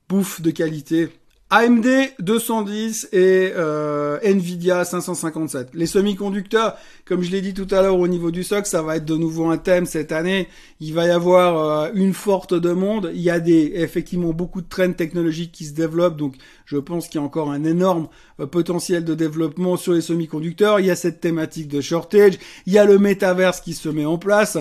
bouffe de qualité AMD 210 et euh, Nvidia 557. Les semi-conducteurs, comme je l'ai dit tout à l'heure au niveau du SOC, ça va être de nouveau un thème cette année. Il va y avoir euh, une forte demande. Il y a des effectivement beaucoup de trends technologiques qui se développent, donc je pense qu'il y a encore un énorme euh, potentiel de développement sur les semi-conducteurs. Il y a cette thématique de shortage. Il y a le métaverse qui se met en place.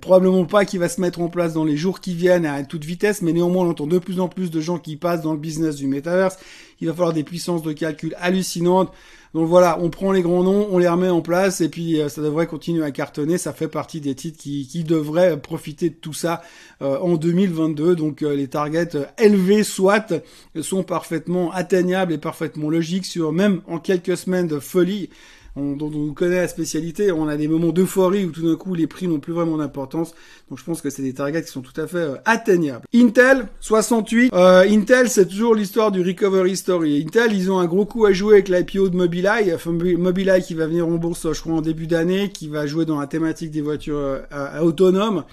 probablement pas qui va se mettre en place dans les jours qui viennent à toute vitesse, mais néanmoins on entend de plus en plus de gens qui passent dans le business du métaverse. Il va falloir des puissances de calcul hallucinantes. Donc voilà, on prend les grands noms, on les remet en place et puis euh, ça devrait continuer à cartonner. Ça fait partie des titres qui, devraient profiter de tout ça euh, en 2022. Donc euh, les targets élevés soit sont parfaitement atteignables et parfaitement logiques sur même en quelques semaines de folie on, dont on connaît la spécialité, on a des moments d'euphorie où tout d'un coup les prix n'ont plus vraiment d'importance. Donc je pense que c'est des targets qui sont tout à fait euh, atteignables. Intel 68. Euh, Intel c'est toujours l'histoire du recovery story. Intel ils ont un gros coup à jouer avec l'IPO de Mobileye, Mobileye qui va venir en bourse je crois en début d'année, qui va jouer dans la thématique des voitures euh, autonomes.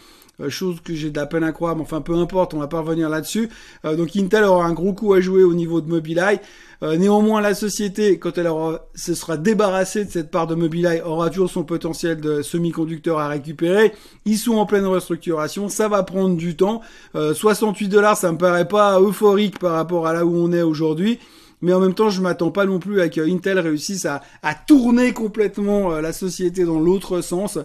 Euh, chose que j'ai de la peine à croire, mais enfin peu importe, on va pas revenir là-dessus. Euh, donc Intel aura un gros coup à jouer au niveau de Mobileye. Euh, néanmoins, la société, quand elle se sera débarrassée de cette part de Mobileye, aura toujours son potentiel de semi-conducteur à récupérer. Ils sont en pleine restructuration, ça va prendre du temps. 68 dollars, ça me paraît pas euphorique par rapport à là où on est aujourd'hui mais en même temps, je m'attends pas non plus à que Intel réussisse à, à tourner complètement euh, la société dans l'autre sens. Euh,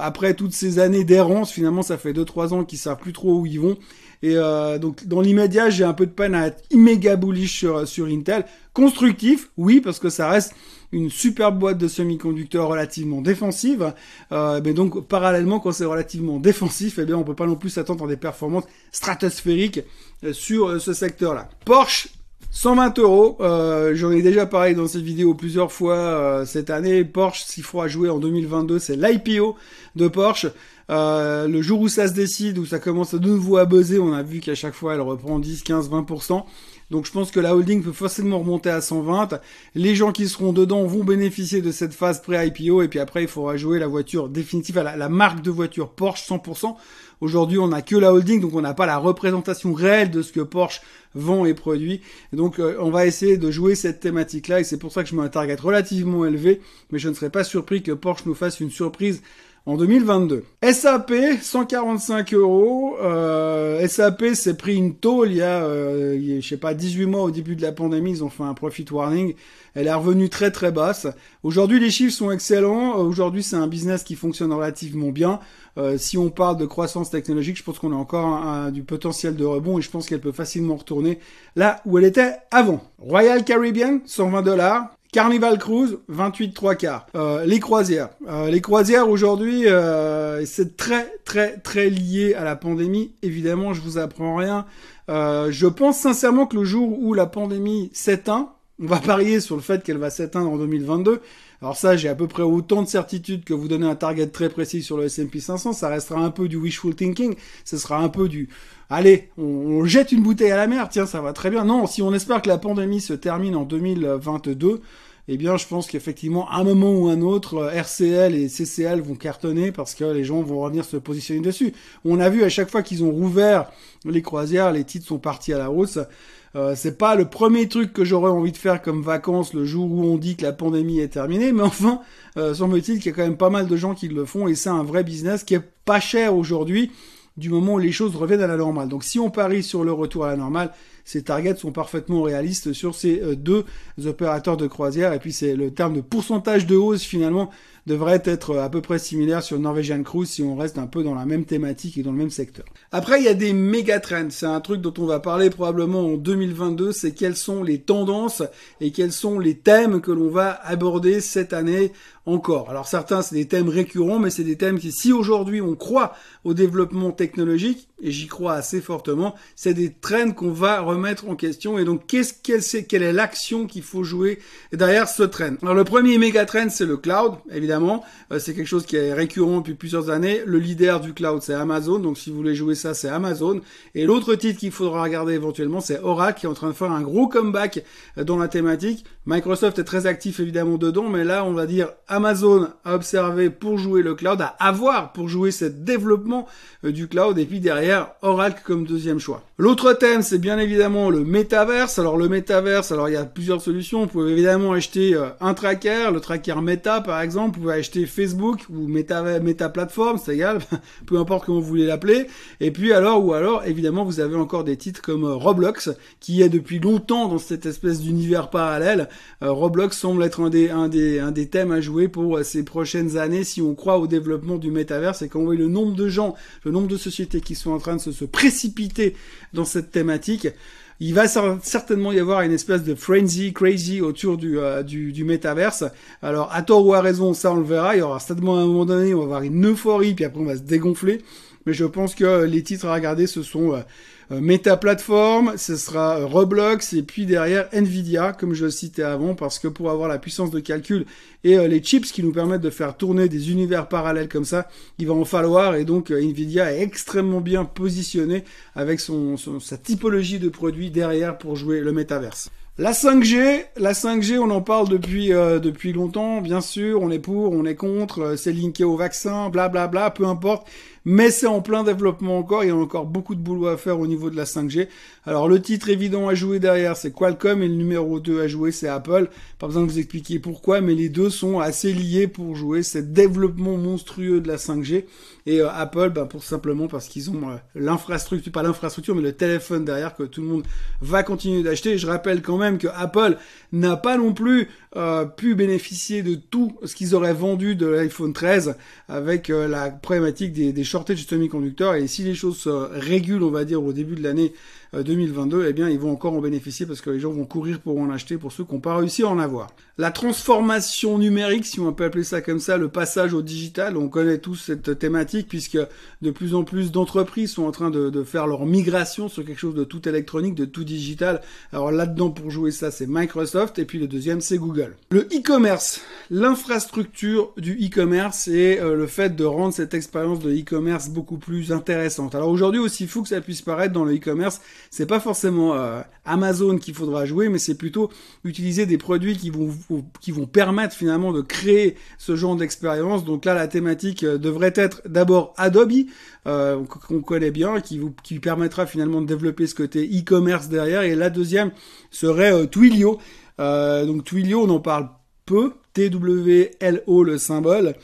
après toutes ces années d'errance, finalement, ça fait 2-3 ans qu'ils savent plus trop où ils vont. Et euh, donc dans l'immédiat, j'ai un peu de peine à être méga bullish sur, sur Intel. Constructif, oui, parce que ça reste une superbe boîte de semi-conducteurs relativement défensive. Euh, mais donc parallèlement, quand c'est relativement défensif, eh bien on peut pas non plus s'attendre à des performances stratosphériques sur ce secteur-là. Porsche 120 euros, euh, j'en ai déjà parlé dans cette vidéo plusieurs fois euh, cette année. Porsche, s'il faut jouer en 2022, c'est l'IPO de Porsche. Euh, le jour où ça se décide, où ça commence de nouveau à buzzer, on a vu qu'à chaque fois elle reprend 10, 15, 20%. Donc je pense que la holding peut facilement remonter à 120. Les gens qui seront dedans vont bénéficier de cette phase pré-IPO et puis après il faudra jouer la voiture définitive, la, la marque de voiture Porsche 100%. Aujourd'hui, on n'a que la holding, donc on n'a pas la représentation réelle de ce que Porsche vend et produit. donc, euh, on va essayer de jouer cette thématique-là, et c'est pour ça que je mets un target relativement élevé, mais je ne serais pas surpris que Porsche nous fasse une surprise en 2022. SAP, 145 euros. Euh, SAP s'est pris une tôle il y a, euh, sais pas, 18 mois au début de la pandémie. Ils ont fait un profit warning. Elle est revenue très très basse. Aujourd'hui, les chiffres sont excellents. Aujourd'hui, c'est un business qui fonctionne relativement bien. Euh, si on parle de croissance technologique, je pense qu'on a encore du potentiel de rebond et je pense qu'elle peut facilement retourner là où elle était avant. Royal Caribbean, 120 dollars. Carnival Cruise, 28 3 quarts. Euh, les croisières. Euh, les croisières aujourd'hui, euh, c'est très très très lié à la pandémie. Évidemment, je vous apprends rien. je pense sincèrement que le jour où la pandémie s'éteint, on va parier sur le fait qu'elle va s'éteindre en 2022. Alors ça, j'ai à peu près autant de certitude que vous donnez un target très précis sur le S&P 500. Ça restera un peu du wishful thinking. Ce sera un peu du allez, on, jette une bouteille à la mer, tiens, ça va très bien. Non, si on espère que la pandémie se termine en 2022, eh bien, je pense qu'effectivement, à un moment ou un autre, euh, RCL et CCL vont cartonner parce que les gens vont revenir se positionner dessus. On a vu à chaque fois qu'ils ont rouvert les croisières, les titres sont partis à la hausse. Euh, c'est pas le premier truc que j'aurais envie de faire comme vacances le jour où on dit que la pandémie est terminée, mais enfin, euh, semble-t-il qu'il y a quand même pas mal de gens qui le font et c'est un vrai business qui est pas cher aujourd'hui du moment où les choses reviennent à la normale. Donc si on parie sur le retour à la normale, ces targets sont parfaitement réalistes sur ces euh, deux opérateurs de croisière. Et puis c'est le terme de pourcentage de hausse finalement devrait être à peu près similaire sur Norwegian Cruise si on reste un peu dans la même thématique et dans le même secteur. Après, il y a des méga trends. C'est un truc dont on va parler probablement en 2022. C'est quelles sont les tendances et quels sont les thèmes que l'on va aborder cette année encore. Alors certains, c'est des thèmes récurrents, mais c'est des thèmes qui, si aujourd'hui on croit au développement technologique, et j'y crois assez fortement, c'est des trends qu'on va remettre en question. Et donc, qu'est-ce qu'elle c'est, quelle est l'action qu'il faut jouer derrière ce trend Alors, le premier méga trend, c'est le cloud, évidemment. Euh, c'est quelque chose qui est récurrent depuis plusieurs années. Le leader du cloud, c'est Amazon. Donc, si vous voulez jouer ça, c'est Amazon. Et l'autre titre qu'il faudra regarder éventuellement, c'est Oracle, qui est en train de faire un gros comeback euh, dans la thématique. Microsoft est très actif évidemment dedans, mais là, on va dire Amazon a observé pour jouer le cloud, à avoir pour jouer ce développement euh, du cloud, et puis derrière Oracle comme deuxième choix. L'autre thème, c'est bien évidemment le métaverse. Alors le métaverse, alors il y a plusieurs solutions. Vous pouvez évidemment acheter euh, un tracker, le tracker Meta par exemple. Vous pouvez acheter Facebook ou Meta, Meta Platform, c'est égal, peu importe comment vous voulez l'appeler. Et puis alors, ou alors, évidemment, vous avez encore des titres comme euh, Roblox, qui est depuis longtemps dans cette espèce d'univers parallèle. Roblox semble être un des, un des, un des thèmes à jouer pour ces prochaines années si on croit au développement du métaverse et qu'on voit le nombre de gens, le nombre de sociétés qui sont en train de se, précipiter dans cette thématique. Il va certainement y avoir une espèce de frenzy, crazy autour du, euh, du, du métaverse. Alors, à tort ou à raison, ça on le verra. Il y aura certainement à un moment donné, on va avoir une euphorie, puis après on va se dégonfler. Mais je pense que les titres à regarder, ce sont euh, Meta Platform, ce sera euh, Roblox et puis derrière Nvidia, comme je le citais avant, parce que pour avoir la puissance de calcul et euh, les chips qui nous permettent de faire tourner des univers parallèles comme ça, il va en falloir. Et donc Nvidia est extrêmement bien positionné avec son, sa typologie de produits derrière pour jouer le métaverse. La 5G, la 5G, on en parle depuis depuis longtemps, bien sûr, on est pour, on est contre, c'est linké au vaccin, blablabla, bla, bla, peu importe mais c'est en plein développement encore, il y a encore beaucoup de boulot à faire au niveau de la 5G. Alors le titre évident à jouer derrière, c'est Qualcomm et le numéro 2 à jouer, c'est Apple. Pas besoin de vous expliquer pourquoi, mais les deux sont assez liés pour jouer ce développement monstrueux de la 5G. Et euh, Apple, bah, pour simplement parce qu'ils ont euh, l'infrastructure, pas l'infrastructure, mais le téléphone derrière que tout le monde va continuer d'acheter. Je rappelle quand même que Apple n'a pas non plus euh, pu bénéficier de tout ce qu'ils auraient vendu de l'iPhone 13 avec la problématique des, des shortage de semi-conducteurs. Et si les choses se régulent, on va dire, au début de l'année 2022, euh, eh bien, ils vont encore en bénéficier parce que les gens vont courir pour en acheter pour ceux qui n'ont pas réussi à en avoir. La transformation numérique, si on peut appeler ça comme ça, le passage au digital, on connaît tous cette thématique puisque de plus en plus d'entreprises sont en train de, de, faire leur migration sur quelque chose de tout électronique, de tout digital. Alors là-dedans, pour jouer ça, c'est Microsoft et puis le deuxième, c'est Google. Le e-commerce, l'infrastructure du e-commerce et euh, le fait de rendre cette expérience de e-commerce beaucoup plus intéressante. Alors aujourd'hui, aussi fou que ça puisse paraître dans le e-commerce, c'est pas forcément euh, Amazon qu'il faudra jouer, mais c'est plutôt utiliser des produits qui vont qui vont permettre finalement de créer ce genre d'expérience. Donc là, la thématique euh, devrait être d'abord Adobe, euh, qu'on connaît bien, qui vous qui permettra finalement de développer ce côté e-commerce derrière. Et la deuxième serait Twilio. donc Twilio, on en parle peu. T-W-L-O le symbole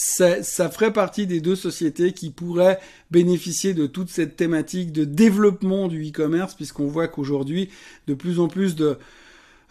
ça, ferait partie des deux sociétés qui pourraient bénéficier de toute cette thématique de développement du e-commerce, puisqu'on voit qu'aujourd'hui, de plus en plus de,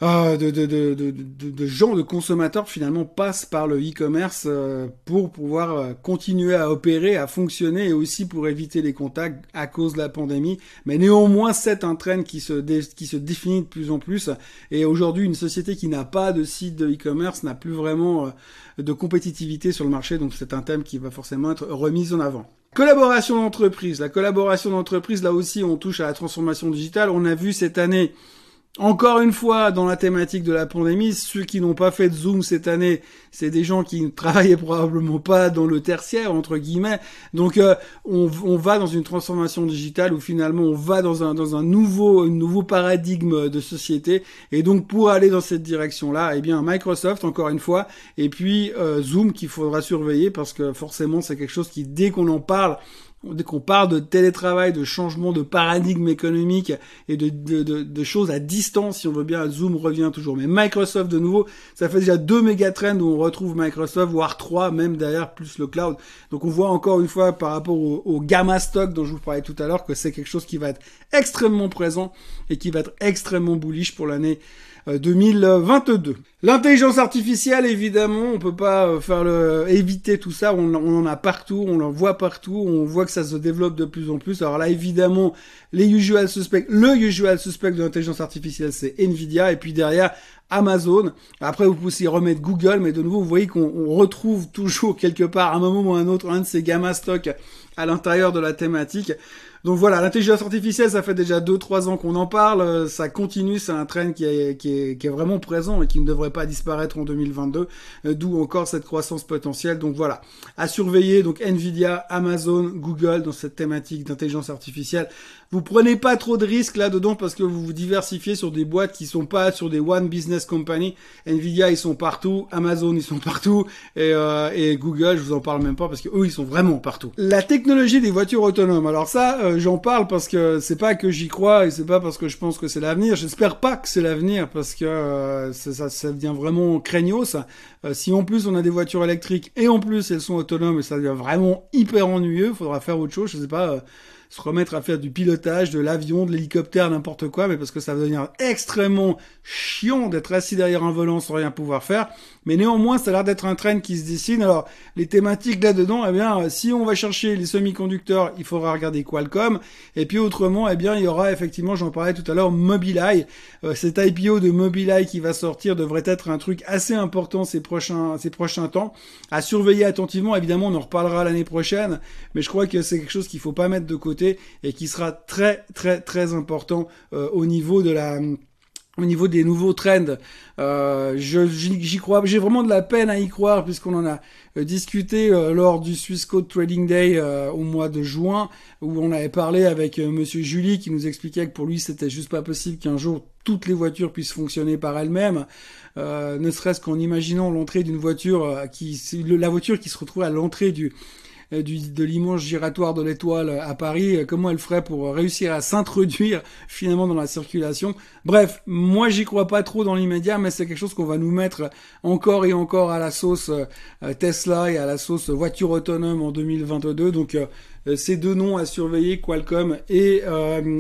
euh, de, de, de, de, gens, de consommateurs finalement passent par le e-commerce euh, pour pouvoir euh, continuer à opérer, à fonctionner et aussi pour éviter les contacts à cause de la pandémie. Mais néanmoins, c'est un trend qui se, qui se définit de plus en plus. Et aujourd'hui, une société qui n'a pas de site de e-commerce n'a plus vraiment de compétitivité sur le marché. Donc c'est un thème qui va forcément être remis en avant. Collaboration d'entreprise. La collaboration d'entreprise, là aussi, on touche à la transformation digitale. On a vu cette année encore une fois, dans la thématique de la pandémie, ceux qui n'ont pas fait de Zoom cette année, c'est des gens qui ne travaillaient probablement pas dans le tertiaire, entre guillemets. Donc, euh, on, va dans une transformation digitale où finalement on va dans un, dans un nouveau, un nouveau paradigme de société. Et donc, pour aller dans cette direction-là, eh bien, Microsoft, encore une fois, et puis euh, Zoom qu'il faudra surveiller parce que forcément, c'est quelque chose qui, dès qu'on en parle, dès qu'on parle de télétravail, de changement de paradigme économique et de, choses à distance, si on veut bien, Zoom revient toujours. Mais Microsoft, de nouveau, ça fait déjà deux méga trends où on retrouve Microsoft, voire trois, même derrière, plus le cloud. Donc on voit encore une fois par rapport au, au gamma stock dont je vous parlais tout à l'heure que c'est quelque chose qui va être extrêmement présent et qui va être extrêmement bullish pour l'année 2022. Euh, L'intelligence artificielle, évidemment, on peut pas euh, faire le éviter tout ça. On, en a partout, on en voit partout. On voit que ça se développe de plus en plus. Alors là, évidemment, les usual suspects, le usual suspect de l'intelligence artificielle, c'est Nvidia, et puis derrière Amazon. Après, vous pouvez aussi remettre Google, mais de nouveau, vous voyez qu'on retrouve toujours quelque part, à un moment ou à un autre, un de ces gamma stocks à l'intérieur de la thématique. Donc voilà, l'intelligence artificielle, ça fait déjà 2-3 ans qu'on en parle, euh, ça continue, c'est un trend qui est, qui, est, vraiment présent et qui ne devrait pas disparaître en 2022, euh, d'où encore cette croissance potentielle. Donc voilà, à surveiller, donc Nvidia, Amazon, Google dans cette thématique d'intelligence artificielle. Vous prenez pas trop de risques là-dedans parce que vous vous diversifiez sur des boîtes qui sont pas sur des one business company. Nvidia, ils sont partout, Amazon, ils sont partout, et, euh, et Google, je vous en parle même pas parce que eux, ils sont vraiment partout. La technologie des voitures autonomes, alors ça, euh, j'en parle parce que c'est pas que j'y crois et c'est pas parce que je pense que c'est l'avenir. J'espère pas que c'est l'avenir parce que euh, ça, ça, devient vraiment craignos. Euh, si en plus on a des voitures électriques et en plus elles sont autonomes, ça devient vraiment hyper ennuyeux. Faudra faire autre chose. Je sais pas se remettre à faire du pilotage, de l'avion, de l'hélicoptère, n'importe quoi, mais parce que ça va devenir extrêmement chiant d'être assis derrière un volant sans rien pouvoir faire. Mais néanmoins, ça a l'air d'être un train qui se dessine. Alors, les thématiques là-dedans, eh bien, si on va chercher les semi-conducteurs, il faudra regarder Qualcomm. Et puis autrement, eh bien, il y aura effectivement, j'en parlais tout à l'heure, Mobileye. Euh, cet IPO de Mobileye qui va sortir devrait être un truc assez important ces prochains, ces prochains temps. À surveiller attentivement. Évidemment, on en reparlera l'année prochaine. Mais je crois que c'est quelque chose qu'il faut pas mettre de côté et qui sera très très très important euh, au niveau de la au niveau des nouveaux trends, euh, j'y crois, j'ai vraiment de la peine à y croire puisqu'on en a euh, discuté lors du Swiss Code Trading Day au mois de juin où on avait parlé avec Monsieur Julie qui nous expliquait que pour lui c'était juste pas possible qu'un jour toutes les voitures puissent fonctionner par elles-mêmes, ne serait-ce qu'en imaginant l'entrée d'une voiture qui, la voiture qui se retrouve à l'entrée du du, de l'immense giratoire de l'étoile à Paris, euh, comment elle ferait pour réussir à s'introduire finalement dans la circulation? Bref, moi j'y crois pas trop dans l'immédiat, mais c'est quelque chose qu'on va nous mettre encore et encore à la sauce euh, Tesla et à la sauce voiture autonome en 2022. Donc ces deux noms à surveiller, Qualcomm et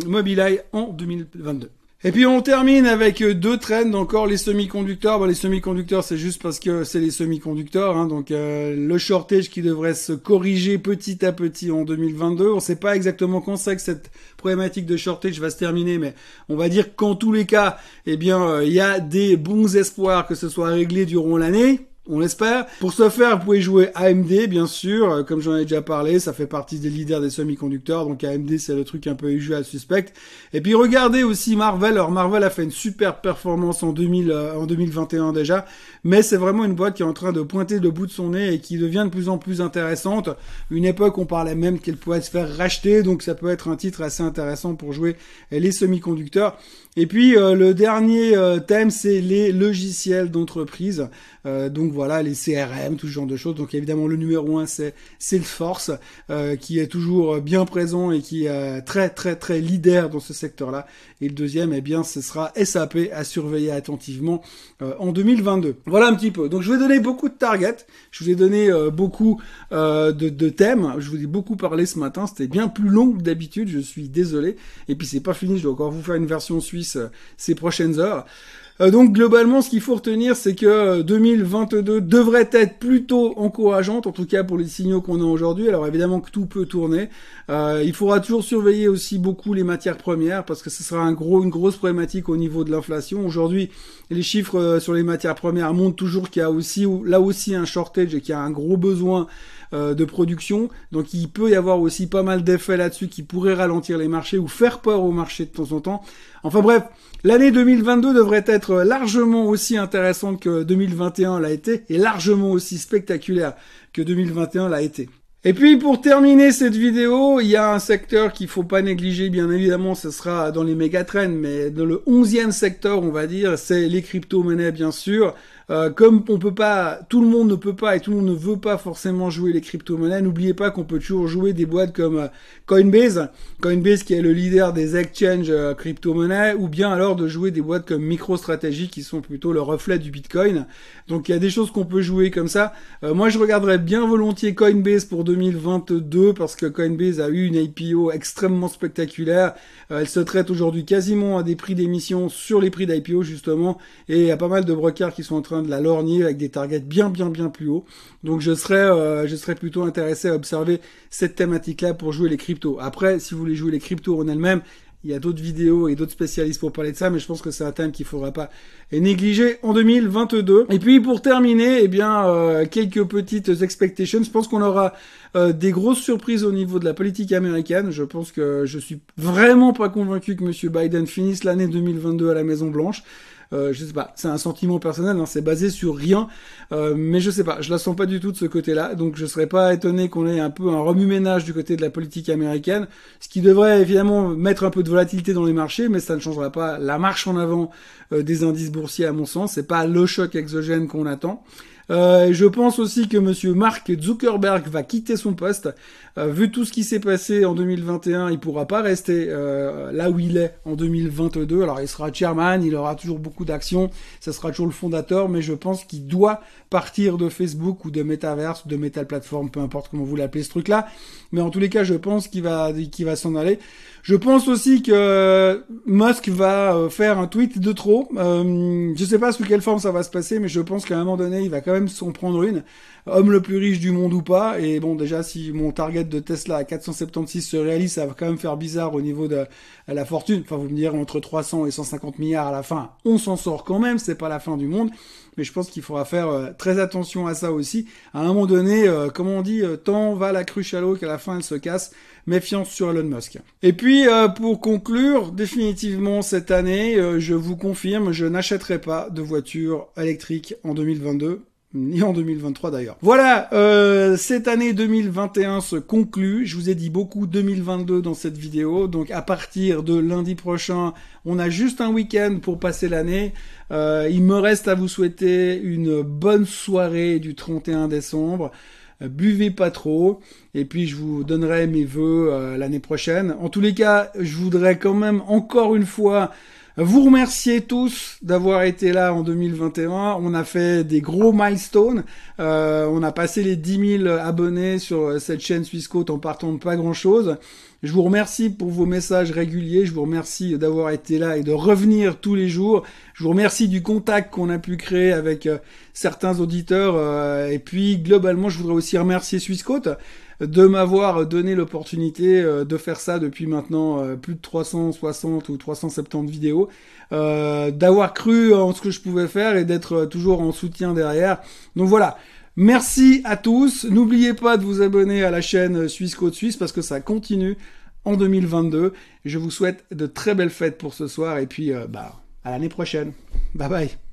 Mobileye en 2022. Et puis on termine avec euh, deux trends encore les semi-conducteurs. Bon, les semi-conducteurs c'est juste parce que c'est les semi-conducteurs, hein, donc euh, le shortage qui devrait se corriger petit à petit en 2022. On ne sait pas exactement quand c'est que cette problématique de shortage va se terminer, mais on va dire qu'en tous les cas, eh bien euh, il y a des bons espoirs que ce soit réglé durant l'année on l'espère. Pour ce faire, vous pouvez jouer AMD, bien sûr, euh, comme j'en ai déjà parlé, ça fait partie des leaders des semi-conducteurs, donc AMD c'est le truc un peu à suspect. Et puis regardez aussi Marvel, alors Marvel a fait une super performance en, 2000, euh, en 2021 déjà, mais c'est vraiment une boîte qui est en train de pointer le bout de son nez et qui devient de plus en plus intéressante. Une époque, on parlait même qu'elle pourrait se faire racheter, donc ça peut être un titre assez intéressant pour jouer les semi-conducteurs. Et puis euh, le dernier thème, c'est les logiciels d'entreprise. donc voilà, les CRM, tout ce genre de choses. Donc évidemment, le numéro un, c'est Salesforce, euh, qui est toujours bien présent et qui est très très très leader dans ce secteur-là. Et le deuxième, eh bien, ce sera SAP à surveiller attentivement euh, en 2022. Voilà un petit peu. Donc je vous ai donné beaucoup de targets, je vous ai donné euh, beaucoup de, de, thèmes. Je vous ai beaucoup parlé ce matin. C'était bien plus long que d'habitude. Je suis désolé. Et puis c'est pas fini. Je dois encore vous faire une version suisse ces prochaines heures. Euh, donc globalement, ce qu'il faut retenir, c'est que 2022 euh, devrait être plutôt encourageante, en tout cas pour les signaux qu'on a aujourd'hui. Alors évidemment que tout peut tourner. Euh, il faudra toujours surveiller aussi beaucoup les matières premières parce que ce sera une grosse problématique au niveau de l'inflation. Aujourd'hui, les chiffres sur les matières premières montrent toujours qu'il y a aussi là aussi un shortage et qu'il y a un gros besoin de production. Donc il peut y avoir aussi pas mal d'effets là-dessus qui pourraient ralentir les marchés ou faire peur au marché de temps en temps. Enfin bref, l'année 2022 devrait être largement aussi intéressante que 2021 l'a été et largement aussi spectaculaire que 2021 l'a été. Et puis pour terminer cette vidéo, il y a un secteur qu'il faut pas négliger, bien évidemment, ce sera dans les mégatrends, mais dans le onzième secteur, on va dire, c'est les crypto-monnaies, bien sûr. Euh, comme on peut pas, tout le monde ne peut pas et tout le monde ne veut pas forcément jouer les crypto-monnaies, n'oubliez pas qu'on peut toujours jouer des boîtes comme euh, Coinbase, Coinbase qui est le leader des exchanges euh, crypto-monnaies, ou bien alors de jouer des boîtes comme MicroStrategy qui sont plutôt le reflet du Bitcoin. Donc il y a des choses qu'on peut jouer comme ça. moi je regarderais bien volontiers Coinbase pour 2022 parce que Coinbase a eu une IPO extrêmement spectaculaire. elle se traite aujourd'hui quasiment à des prix d'émission sur les prix d'IPO justement, et il y a pas mal de brokers qui sont en train de la lorgner avec des targets bien bien bien plus hauts. Donc je serais euh, je serais plutôt intéressé à observer cette thématique là pour jouer les cryptos. Après, si vous voulez jouer les cryptos en elles-mêmes, il y a d'autres vidéos et d'autres spécialistes pour parler de ça, mais je pense que c'est un thème qu'il faudra pas négliger en 2022. Et puis pour terminer, eh bien euh, quelques petites expectations. Je pense qu'on aura euh, des grosses surprises au niveau de la politique américaine. Je pense que je suis vraiment pas convaincu que Monsieur Biden finisse l'année 2022 à la Maison Blanche. Euh, je sais pas, c'est un sentiment personnel, hein, c'est basé sur rien, euh, mais je sais pas, je la sens pas du tout de ce côté-là, donc je serais pas étonné qu'on ait un peu un remue-ménage du côté de la politique américaine, ce qui devrait évidemment mettre un peu de volatilité dans les marchés, mais ça ne changera pas la marche en avant euh, des indices boursiers à mon sens, c'est pas le choc exogène qu'on attend. Euh, je pense aussi que Monsieur Mark Zuckerberg va quitter son poste. Euh, vu tout ce qui s'est passé en 2021, il pourra pas rester euh, là où il est en 2022. Alors il sera chairman, il aura toujours beaucoup d'actions, ça sera toujours le fondateur, mais je pense qu'il doit partir de Facebook ou de Metaverse de Metal Platform, peu importe comment vous l'appelez ce truc-là. Mais en tous les cas, je pense qu'il va, qu'il va s'en aller. Je pense aussi que Musk va euh, faire un tweet de trop. Euh, je sais pas sous quelle forme ça va se passer, mais je pense qu'à un moment donné, il va quand même s'en prendre une. Homme le plus riche du monde ou pas. Et bon, déjà, si mon target de Tesla à 476 se réalise, ça va quand même faire bizarre au niveau de la fortune. Enfin, vous me direz entre 300 et 150 milliards à la fin. On s'en sort quand même, c'est pas la fin du monde. Mais je pense qu'il faudra faire euh, très attention à ça aussi. À un moment donné, euh, comme on dit, euh, tant va la cruche à l'eau qu'à la fin elle se casse. Méfiance sur Elon Musk. Et puis, pour conclure, définitivement cette année, je vous confirme, je n'achèterai pas de voiture électrique en 2022 ni en 2023 d'ailleurs. Voilà, euh, cette année 2021 se conclut. Je vous ai dit beaucoup 2022 dans cette vidéo. Donc à partir de lundi prochain, on a juste un week-end pour passer l'année. Euh, il me reste à vous souhaiter une bonne soirée du 31 décembre. Euh, buvez pas trop. Et puis je vous donnerai mes vœux l'année prochaine. En tous les cas, je voudrais quand même encore une fois vous remercier tous d'avoir été là en 2021. On a fait des gros milestones. Euh, on a passé les 10 000 abonnés sur cette chaîne Swissquote en partant de pas grand chose. Je vous remercie pour vos messages réguliers. Je vous remercie d'avoir été là et de revenir tous les jours. Je vous remercie du contact qu'on a pu créer avec euh, certains auditeurs. Euh, et puis, globalement, je voudrais aussi remercier Swissquote de m'avoir donné l'opportunité euh, de faire ça depuis maintenant euh, plus de 360 ou 370 vidéos, euh, d'avoir cru en ce que je pouvais faire et d'être toujours en soutien derrière. Donc voilà. Merci à tous. N'oubliez pas de vous abonner à la chaîne Suisse Côte Suisse parce que ça continue en 2022. Je vous souhaite de très belles fêtes pour ce soir et puis bah à l'année prochaine. Bye bye.